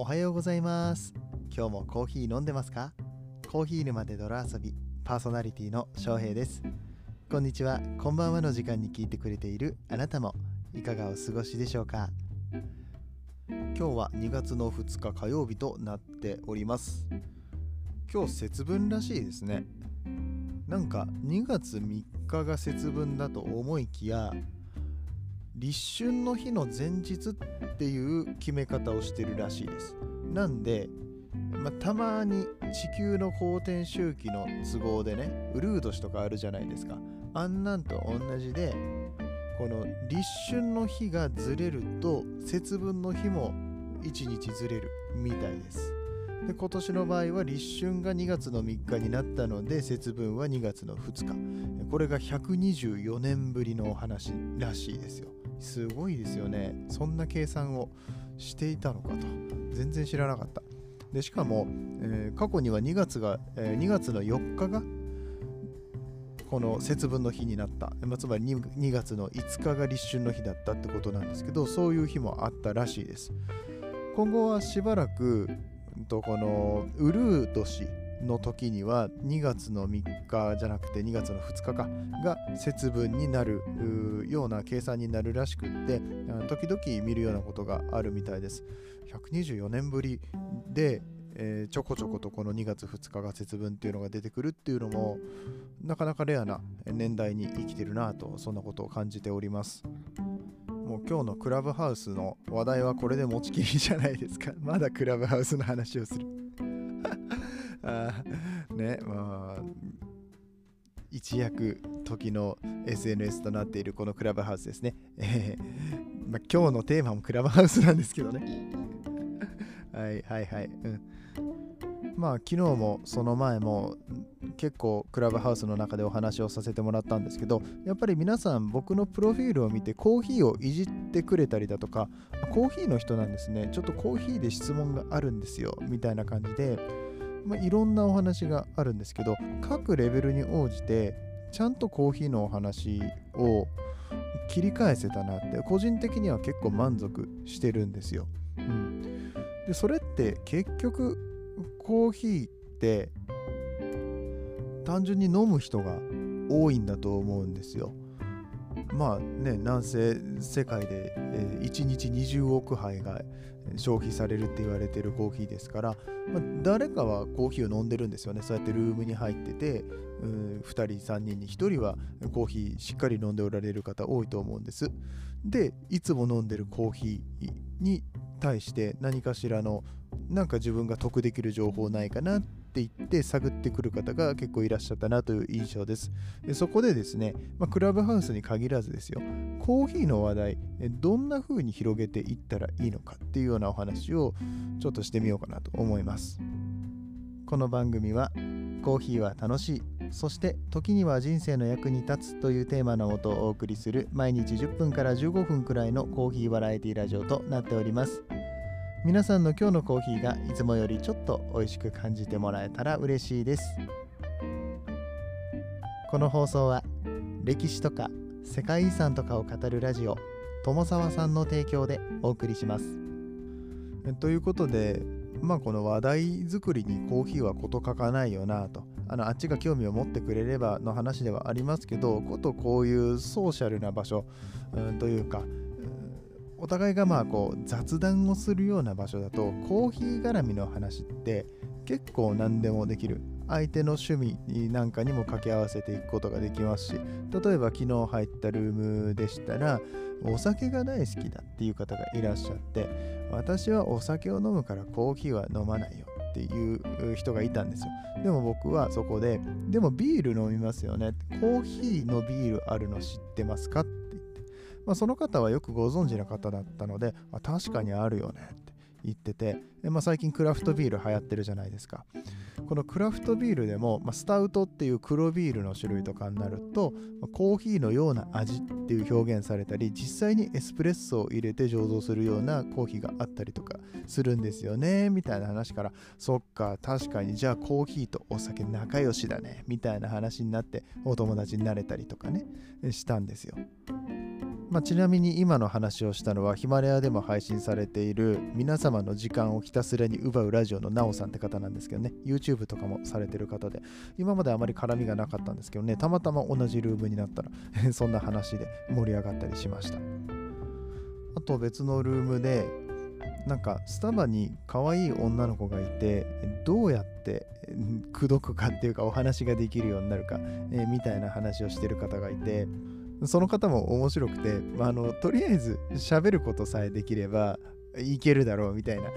おはようございます。今日もコーヒー飲んでますか？コーヒー沼で泥遊びパーソナリティの翔平です。こんにちは。こんばんはの時間に聞いてくれているあなたもいかがお過ごしでしょうか？今日は2月の2日火曜日となっております。今日節分らしいですね。なんか2月3日が節分だと思いきや立春の日の前日っていう決め方をしてるらしいです。なんで、まあ、たまに地球の公転周期の都合でねウルー年とかあるじゃないですか。あんなんと同じでこの立春の日がずれると節分の日も1日ずれるみたいです。で今年の場合は立春が2月の3日になったので節分は2月の2日。これが124年ぶりのお話らしいですよ。すごいですよね。そんな計算をしていたのかと。全然知らなかった。でしかも、えー、過去には2月が、えー、2月の4日がこの節分の日になった、まあ、つまり 2, 2月の5日が立春の日だったってことなんですけどそういう日もあったらしいです。今後はしばらくとこのウルー年の時には2月の3日じゃなくて2月の2日かが節分になるような計算になるらしくって時々見るようなことがあるみたいです。124年ぶりで、えー、ちょこちょことこの2月2日が節分っていうのが出てくるっていうのもなかなかレアな年代に生きてるなとそんなことを感じております。もう今日のクラブハウスの話題はこれで持ちきりじゃないですか。まだクラブハウスの話をする。あねまあ一躍時の SNS となっているこのクラブハウスですね、え ーまあ、今日のテーマもクラブハウスなんですけどね。はいはいはいうん。まあ昨日もその前も結構クラブハウスの中でお話をさせてもらったんですけどやっぱり皆さん僕のプロフィールを見てコーヒーをいじってくれたりだとかコーヒーの人なんですね。ちょっとコーヒーで質問があるんですよみたいな感じで。まあ、いろんなお話があるんですけど各レベルに応じてちゃんとコーヒーのお話を切り返せたなって個人的には結構満足してるんですよ。うん、でそれって結局コーヒーって単純に飲む人が多いんだと思うんですよ。まあね、南西世界で、えー、1日20億杯が消費されるって言われてるコーヒーですから、まあ、誰かはコーヒーを飲んでるんですよね。そうやってルームに入ってて2人3人に1人はコーヒーしっかり飲んでおられる方多いと思うんです。でいつも飲んでるコーヒーに対して何かしらのなんか自分が得できる情報ないかなってって言って探ってくる方が結構いらっしゃったなという印象です。でそこでですね、まあ、クラブハウスに限らずですよ、コーヒーの話題、どんな風に広げていったらいいのかっていうようなお話をちょっとしてみようかなと思います。この番組はコーヒーは楽しいそして時には人生の役に立つというテーマのもとお送りする毎日10分から15分くらいのコーヒーバラエティラジオとなっております。皆さんの今日のコーヒーがいつもよりちょっと美味しく感じてもらえたら嬉しいです。この放送は歴史とか世界遺産とかを語るラジオ友沢さんの提供でお送りします。ということでまあこの話題作りにコーヒーは事欠かないよなと。あのあっちが興味を持ってくれればの話ではありますけどことこういうソーシャルな場所、うん、というかお互いがまあこう雑談をするような場所だとコーヒー絡みの話って結構何でもできる。相手の趣味なんかにも掛け合わせていくことができますし例えば昨日入ったルームでしたらお酒が大好きだっていう方がいらっしゃって私はお酒を飲むからコーヒーは飲まないよっていう人がいたんですよ。でも僕はそこででもビール飲みますよね。コーヒーのビールあるの知ってますか？まあ、その方はよくご存知の方だったので、あ、確かにあるよねって言ってて、まあ、最近クラフトビール流行ってるじゃないですか。このクラフトビールでも、まあ、スタウトっていう黒ビールの種類とかになると、まあ、コーヒーのような味っていう表現されたり実際にエスプレッソを入れて醸造するようなコーヒーがあったりとかするんですよねみたいな話からそっか確かにじゃあコーヒーとお酒仲良しだねみたいな話になってお友達になれたりとかねしたんですよ。まあ、ちなみに今の話をしたのはヒマラヤでも配信されている皆様の時間をひたすらに奪うラジオのなおさんって方なんですけどね。YouTube とかもされてる方で。今まであまり絡みがなかったんですけどね。たまたま同じルームになったら そんな話で盛り上がったりしました。あと別のルームでなんかスタバに可愛い女の子がいてどうやって口説くかっていうかお話ができるようになるか、えみたいな話をしてる方がいてその方も面白くて、まあ、あのとりあえず喋ることさえできればいけるだろうみたいな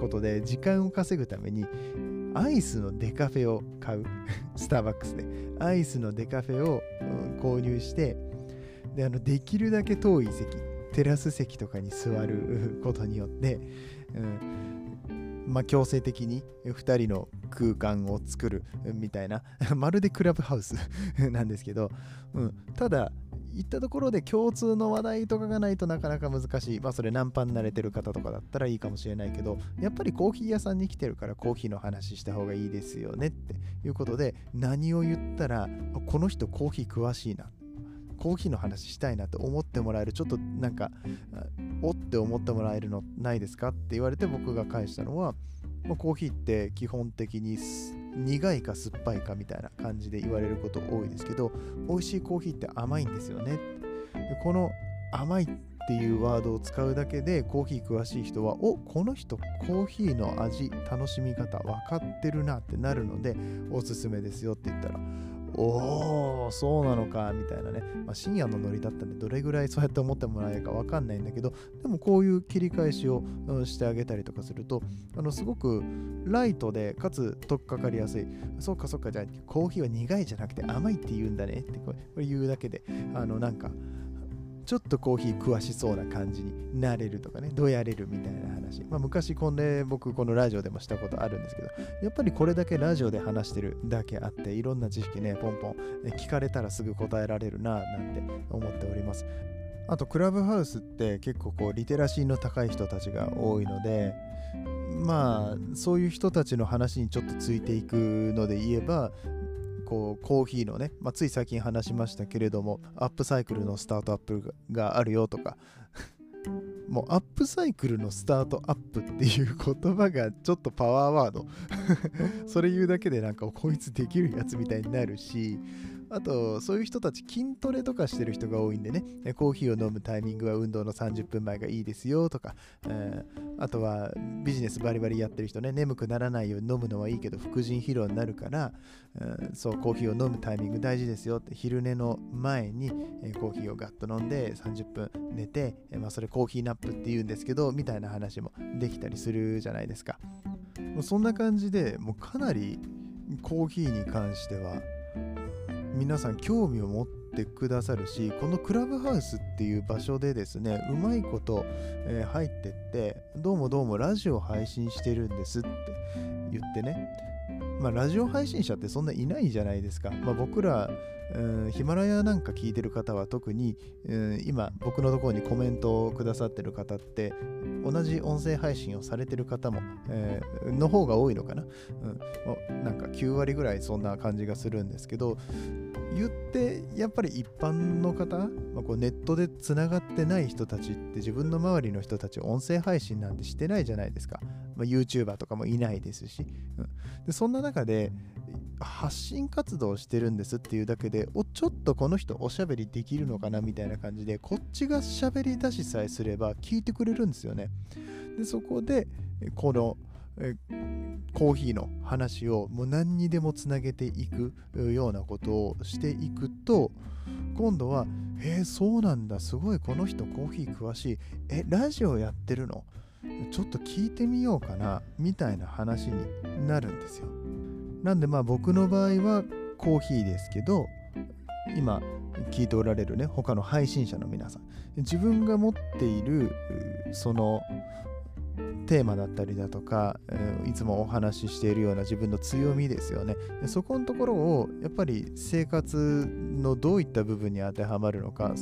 ことで時間を稼ぐためにアイスのデカフェを買う。スターバックスで。アイスのデカフェを、購入してであのできるだけ遠い席テラス席とかに座る ことによって、うんまあ、強制的に2人の空間を作るみたいな。まるでクラブハウス なんですけど、うん、ただ行ったところで共通の話題とかがないとなかなか難しい。まあそれナンパに慣れてる方とかだったらいいかもしれないけど、やっぱりコーヒー屋さんに来てるからコーヒーの話した方がいいですよねっていうことで、何を言ったら、この人コーヒー詳しいな。コーヒーの話したいなと思ってもらえる、ちょっとなんか、おって思ってもらえるのないですかって言われて僕が返したのは、コーヒーって基本的に苦いか酸っぱいかみたいな感じで言われること多いですけど美味しいコーヒーって甘いんですよね。でこの甘いっていうワードを使うだけでコーヒー詳しい人はおこの人コーヒーの味楽しみ方分かってるなってなるのでおすすめですよって言ったらおおそうなのかみたいなね、まあ、深夜のノリだったんでどれぐらいそうやって思ってもらえるか分かんないんだけどでもこういう切り返しをしてあげたりとかするとあのすごくライトでかつ取っかかりやすい。そうかそうかじゃあコーヒーは苦いじゃなくて甘いって言うんだねってこれ言うだけであのなんかちょっとコーヒー詳しそうな感じになれるとかね、どうやれるみたいな話。まあ、昔これ僕このラジオでもしたことあるんですけど、やっぱりこれだけラジオで話してるだけあって、いろんな知識ね、ポンポン聞かれたらすぐ答えられるな、なんて思っております。あと、クラブハウスって結構こう、リテラシーの高い人たちが多いので、まあそういう人たちの話にちょっとついていくので言えばこうコーヒーのね、まあ、つい最近話しましたけれどもアップサイクルのスタートアップがあるよとかもうアップサイクルのスタートアップっていう言葉がちょっとパワーワードそれ言うだけでなんかこいつできるやつみたいになるしあと、そういう人たち筋トレとかしてる人が多いんでね、コーヒーを飲むタイミングは運動の30分前がいいですよとか、えー、あとはビジネスバリバリやってる人ね、眠くならないように飲むのはいいけど、副腎疲労になるから、うん、そう、コーヒーを飲むタイミング大事ですよって、昼寝の前に、えー、コーヒーをガッと飲んで30分寝て、え、まあ、それコーヒーナップって言うんですけど、みたいな話もできたりするじゃないですか。もうそんな感じでもうかなりコーヒーに関しては皆さん興味を持ってくださるしこのクラブハウスっていう場所でですねうまいこと、えー、入ってってどうもどうもラジオ配信してるんですって言ってね。まあラジオ配信者ってそんないないじゃないですか、まあ、僕らヒマラヤなんか聞いてる方は特に、今僕のところにコメントをくださってる方って同じ音声配信をされてる方も、えー、の方が多いのかな、うん、なんか9割ぐらいそんな感じがするんですけど言ってやっぱり一般の方、まあ、こうネットでつながってない人たちって自分の周りの人たち音声配信なんてしてないじゃないですか、まあ、YouTuber とかもいないですし、うん、でそんな中で発信活動してるんですっていうだけでおちょっとこの人おしゃべりできるのかなみたいな感じでこっちがしゃべり出しさえすれば聞いてくれるんですよね。でそこでこのコーヒーの話をもう何にでもつなげていくようなことをしていくと今度は「へえそうなんだ。すごいこの人コーヒー詳しい。えラジオやってるの？ちょっと聞いてみようかな」みたいな話になるんですよ。なんでまあ僕の場合はコーヒーですけど今聞いておられるね他の配信者の皆さん。自分が持っているそのテーマだったりだとか、えいつもお話ししているような自分の強みですよね。そこのところをやっぱり生活のどういった部分に当てはまるのか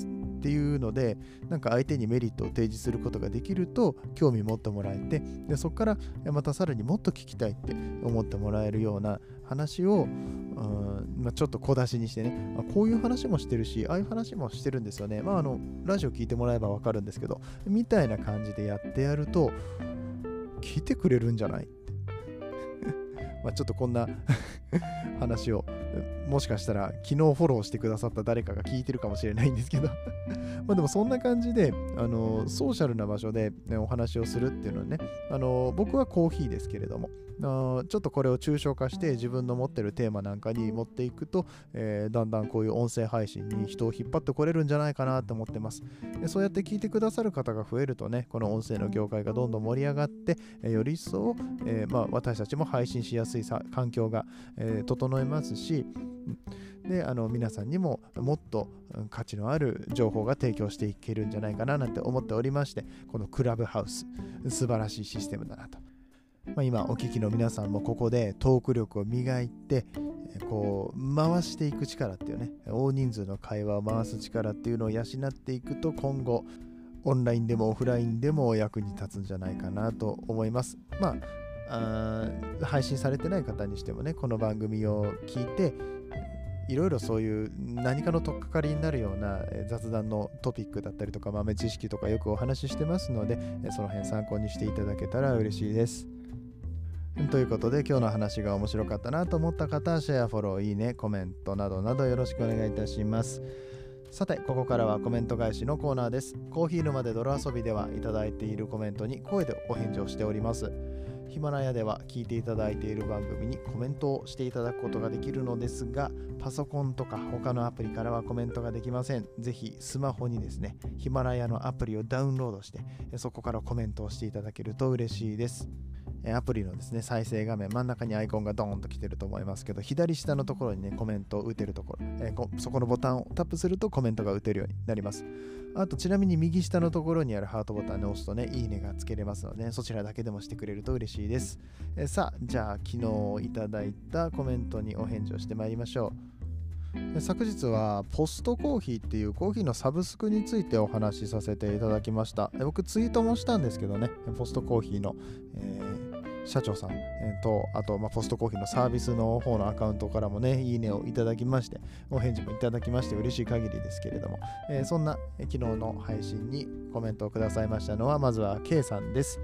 っていうのでなんか相手にメリットを提示することができると興味持ってもらえてでそこからまたさらにもっと聞きたいって思ってもらえるような話を、うんまあ、ちょっと小出しにしてね、まあ、こういう話もしてるし、ああいう話もしてるんですよね。まあ、あの、ラジオ聞いてもらえばわかるんですけど、みたいな感じでやってやると、聞いてくれるんじゃない まあちょっとこんな 話をもしかしたら昨日フォローしてくださった誰かが聞いてるかもしれないんですけど。まあでもそんな感じであのソーシャルな場所で、ね、お話をするっていうのはねあの僕はコーヒーですけれどもあちょっとこれを抽象化して自分の持ってるテーマなんかに持っていくと、えー、だんだんこういう音声配信に人を引っ張ってこれるんじゃないかなと思ってます。でそうやって聞いてくださる方が増えるとねこの音声の業界がどんどん盛り上がって、えー、より一層、えー、まあ、私たちも配信しやすい環境が、え整えますしであの皆さんにももっと価値のある情報が提供していけるんじゃないかななんて思っておりましてこのクラブハウス素晴らしいシステムだなと、まあ、今お聞きの皆さんもここでトーク力を磨いてこう回していく力っていうね大人数の会話を回す力っていうのを養っていくと今後オンラインでもオフラインでも役に立つんじゃないかなと思います。まああ配信されてない方にしてもねこの番組を聞いていろいろそういう何かの取っかかりになるような雑談のトピックだったりとか豆知識とかよくお話ししてますのでその辺参考にしていただけたら嬉しいです。ということで今日の話が面白かったなと思った方はシェア、フォロー、いいね、コメントなどなどよろしくお願いいたします。さて、ここからはコメント返しのコーナーです。コーヒー沼で泥遊びではいただいているコメントに声でお返事をしております。ヒマラヤでは聞いていただいている番組にコメントをしていただくことができるのですが、パソコンとか他のアプリからはコメントができません。ぜひスマホにですね、ヒマラヤのアプリをダウンロードして、そこからコメントをしていただけると嬉しいです。アプリのですね、再生画面、真ん中にアイコンがドーンと来てると思いますけど、左下のところにね、コメントを打てるところ、えー、そこのボタンをタップするとコメントが打てるようになります。あと、ちなみに右下のところにあるハートボタンを押すとね、いいねがつけれますので、そちらだけでもしてくれると嬉しいです。えー、さあ、じゃあ、昨日いただいたコメントにお返事をしてまいりましょう。昨日はポストコーヒーっていうコーヒーのサブスクについてお話しさせていただきました。僕ツイートもしたんですけどね、ポストコーヒーの、え社長さん、えー、と、あと、まあ、ポストコーヒーのサービスの方のアカウントからもね、いいねをいただきまして、お返事もいただきまして嬉しい限りですけれども、えー、そんな昨日の配信にコメントをくださいましたのは、まずは K さんです。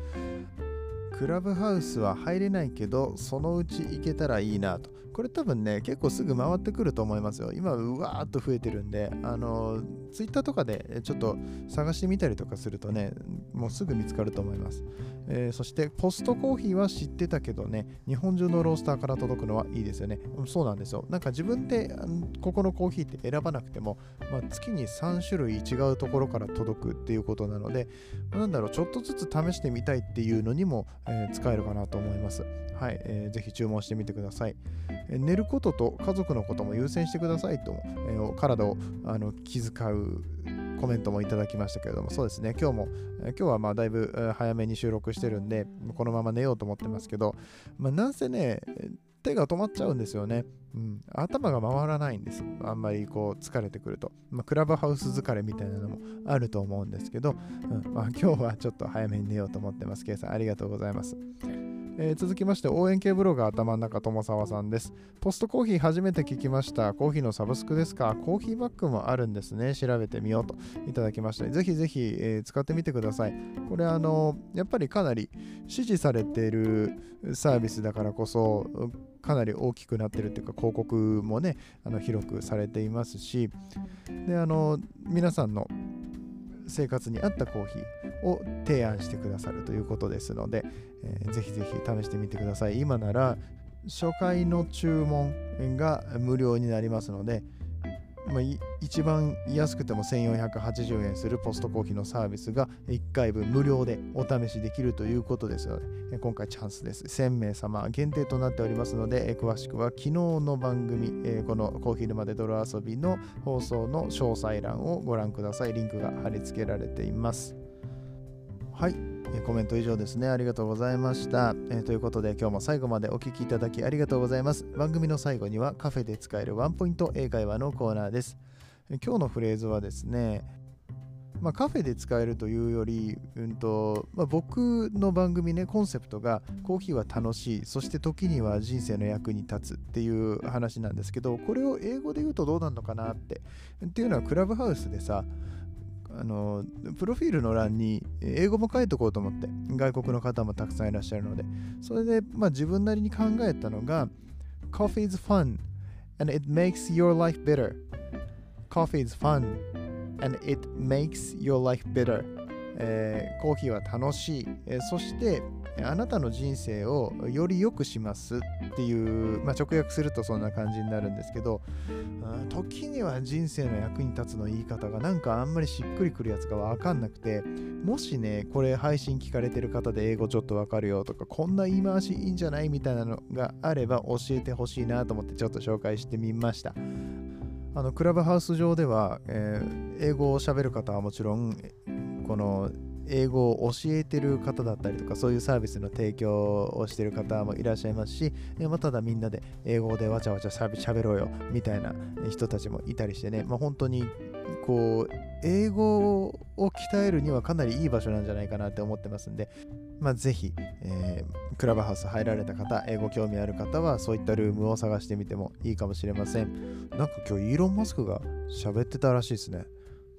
クラブハウスは入れないけど、そのうち行けたらいいなと。これ多分ね、結構すぐ回ってくると思いますよ。今、うわーっと増えてるんで、あの、ツイッターとかでちょっと探してみたりとかするとね、もうすぐ見つかると思います。えー、そして、ポストコーヒーは知ってたけどね、日本中のロースターから届くのはいいですよね。そうなんですよ。なんか自分でここのコーヒーって選ばなくても、まあ、月に3種類違うところから届くっていうことなので、ま、なんだろう、ちょっとずつ試してみたいっていうのにも、えー、使えるかなと思います。はい、えー、ぜひ注文してみてください。寝ることと家族のことも優先してくださいと、えー、体をあの気遣うコメントもいただきましたけれども、そうですね、今日も、今日はまあだいぶ早めに収録してるんで、このまま寝ようと思ってますけど、まあ、なんせね、手が止まっちゃうんですよね。うん、頭が回らないんです。あんまりこう疲れてくると。まあ、クラブハウス疲れみたいなのもあると思うんですけど、うんまあ、今日はちょっと早めに寝ようと思ってます。ケイさん、ありがとうございます。えー、続きまして応援系ブロガー頭の中友沢さんです。ポストコーヒー初めて聞きました。コーヒーのサブスクですか？コーヒーバッグもあるんですね。調べてみようといただきました。ぜひぜひ、えー、使ってみてください。これあのやっぱりかなり支持されているサービスだからこそかなり大きくなってるっていうか広告もねあの広くされていますし。であの皆さんの生活に合ったコーヒーを提案してくださるということですので、えー、ぜひぜひ試してみてください。今なら初回の注文が無料になりますので、まあ、一番安くても1480円するポストコーヒーのサービスが1回分無料でお試しできるということですので、今回チャンスです。1000名様限定となっておりますので、詳しくは昨日の番組、このコーヒー沼で泥遊びの放送の詳細欄をご覧ください。リンクが貼り付けられています。はい。コメント以上ですね。ありがとうございました。えー、ということで、今日も最後までお聴きいただきありがとうございます。番組の最後にはカフェで使えるワンポイント英会話のコーナーです。今日のフレーズはですね、まあ、カフェで使えるというより、うんとまあ、僕の番組ねコンセプトがコーヒーは楽しいそして時には人生の役に立つっていう話なんですけどこれを英語で言うとどうなるのかなってっていうのはクラブハウスでさあのプロフィールの欄に英語も書いとこうと思って外国の方もたくさんいらっしゃるのでそれで、まあ、自分なりに考えたのが Coffee is fun and it makes your life better Coffee is fun and it makes your life better えー、コーヒーは楽しい、えー、そしてあなたの人生をより良くしますっていう、まあ、直訳するとそんな感じになるんですけど時には人生の役に立つの言い方がなんかあんまりしっくりくるやつが分かんなくてもしねこれ配信聞かれてる方で英語ちょっと分かるよとかこんな言い回しいいんじゃないみたいなのがあれば教えてほしいなと思ってちょっと紹介してみました。あのクラブハウス上では、えー、英語を喋る方はもちろんこの英語を教えてる方だったりとかそういうサービスの提供をしてる方もいらっしゃいますし、まあ、ただみんなで英語でわちゃわちゃしゃべろうよみたいな人たちもいたりしてね、まあ、本当にこう英語を鍛えるにはかなりいい場所なんじゃないかなって思ってますんで、まあ、ぜひ、えー、クラブハウス入られた方、英語興味ある方はそういったルームを探してみてもいいかもしれません。なんか今日イーロン・マスクが喋ってたらしいですね。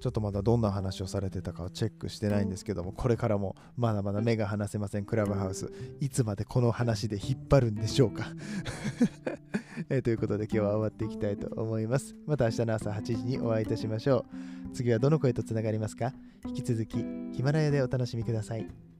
ちょっとまだどんな話をされてたかはチェックしてないんですけども、これからもまだまだ目が離せません、クラブハウス。いつまでこの話で引っ張るんでしょうか え、ということで今日は終わっていきたいと思います。また明日の朝8時にお会いいたしましょう。次はどの声とつながりますか？引き続きヒマラヤでお楽しみください。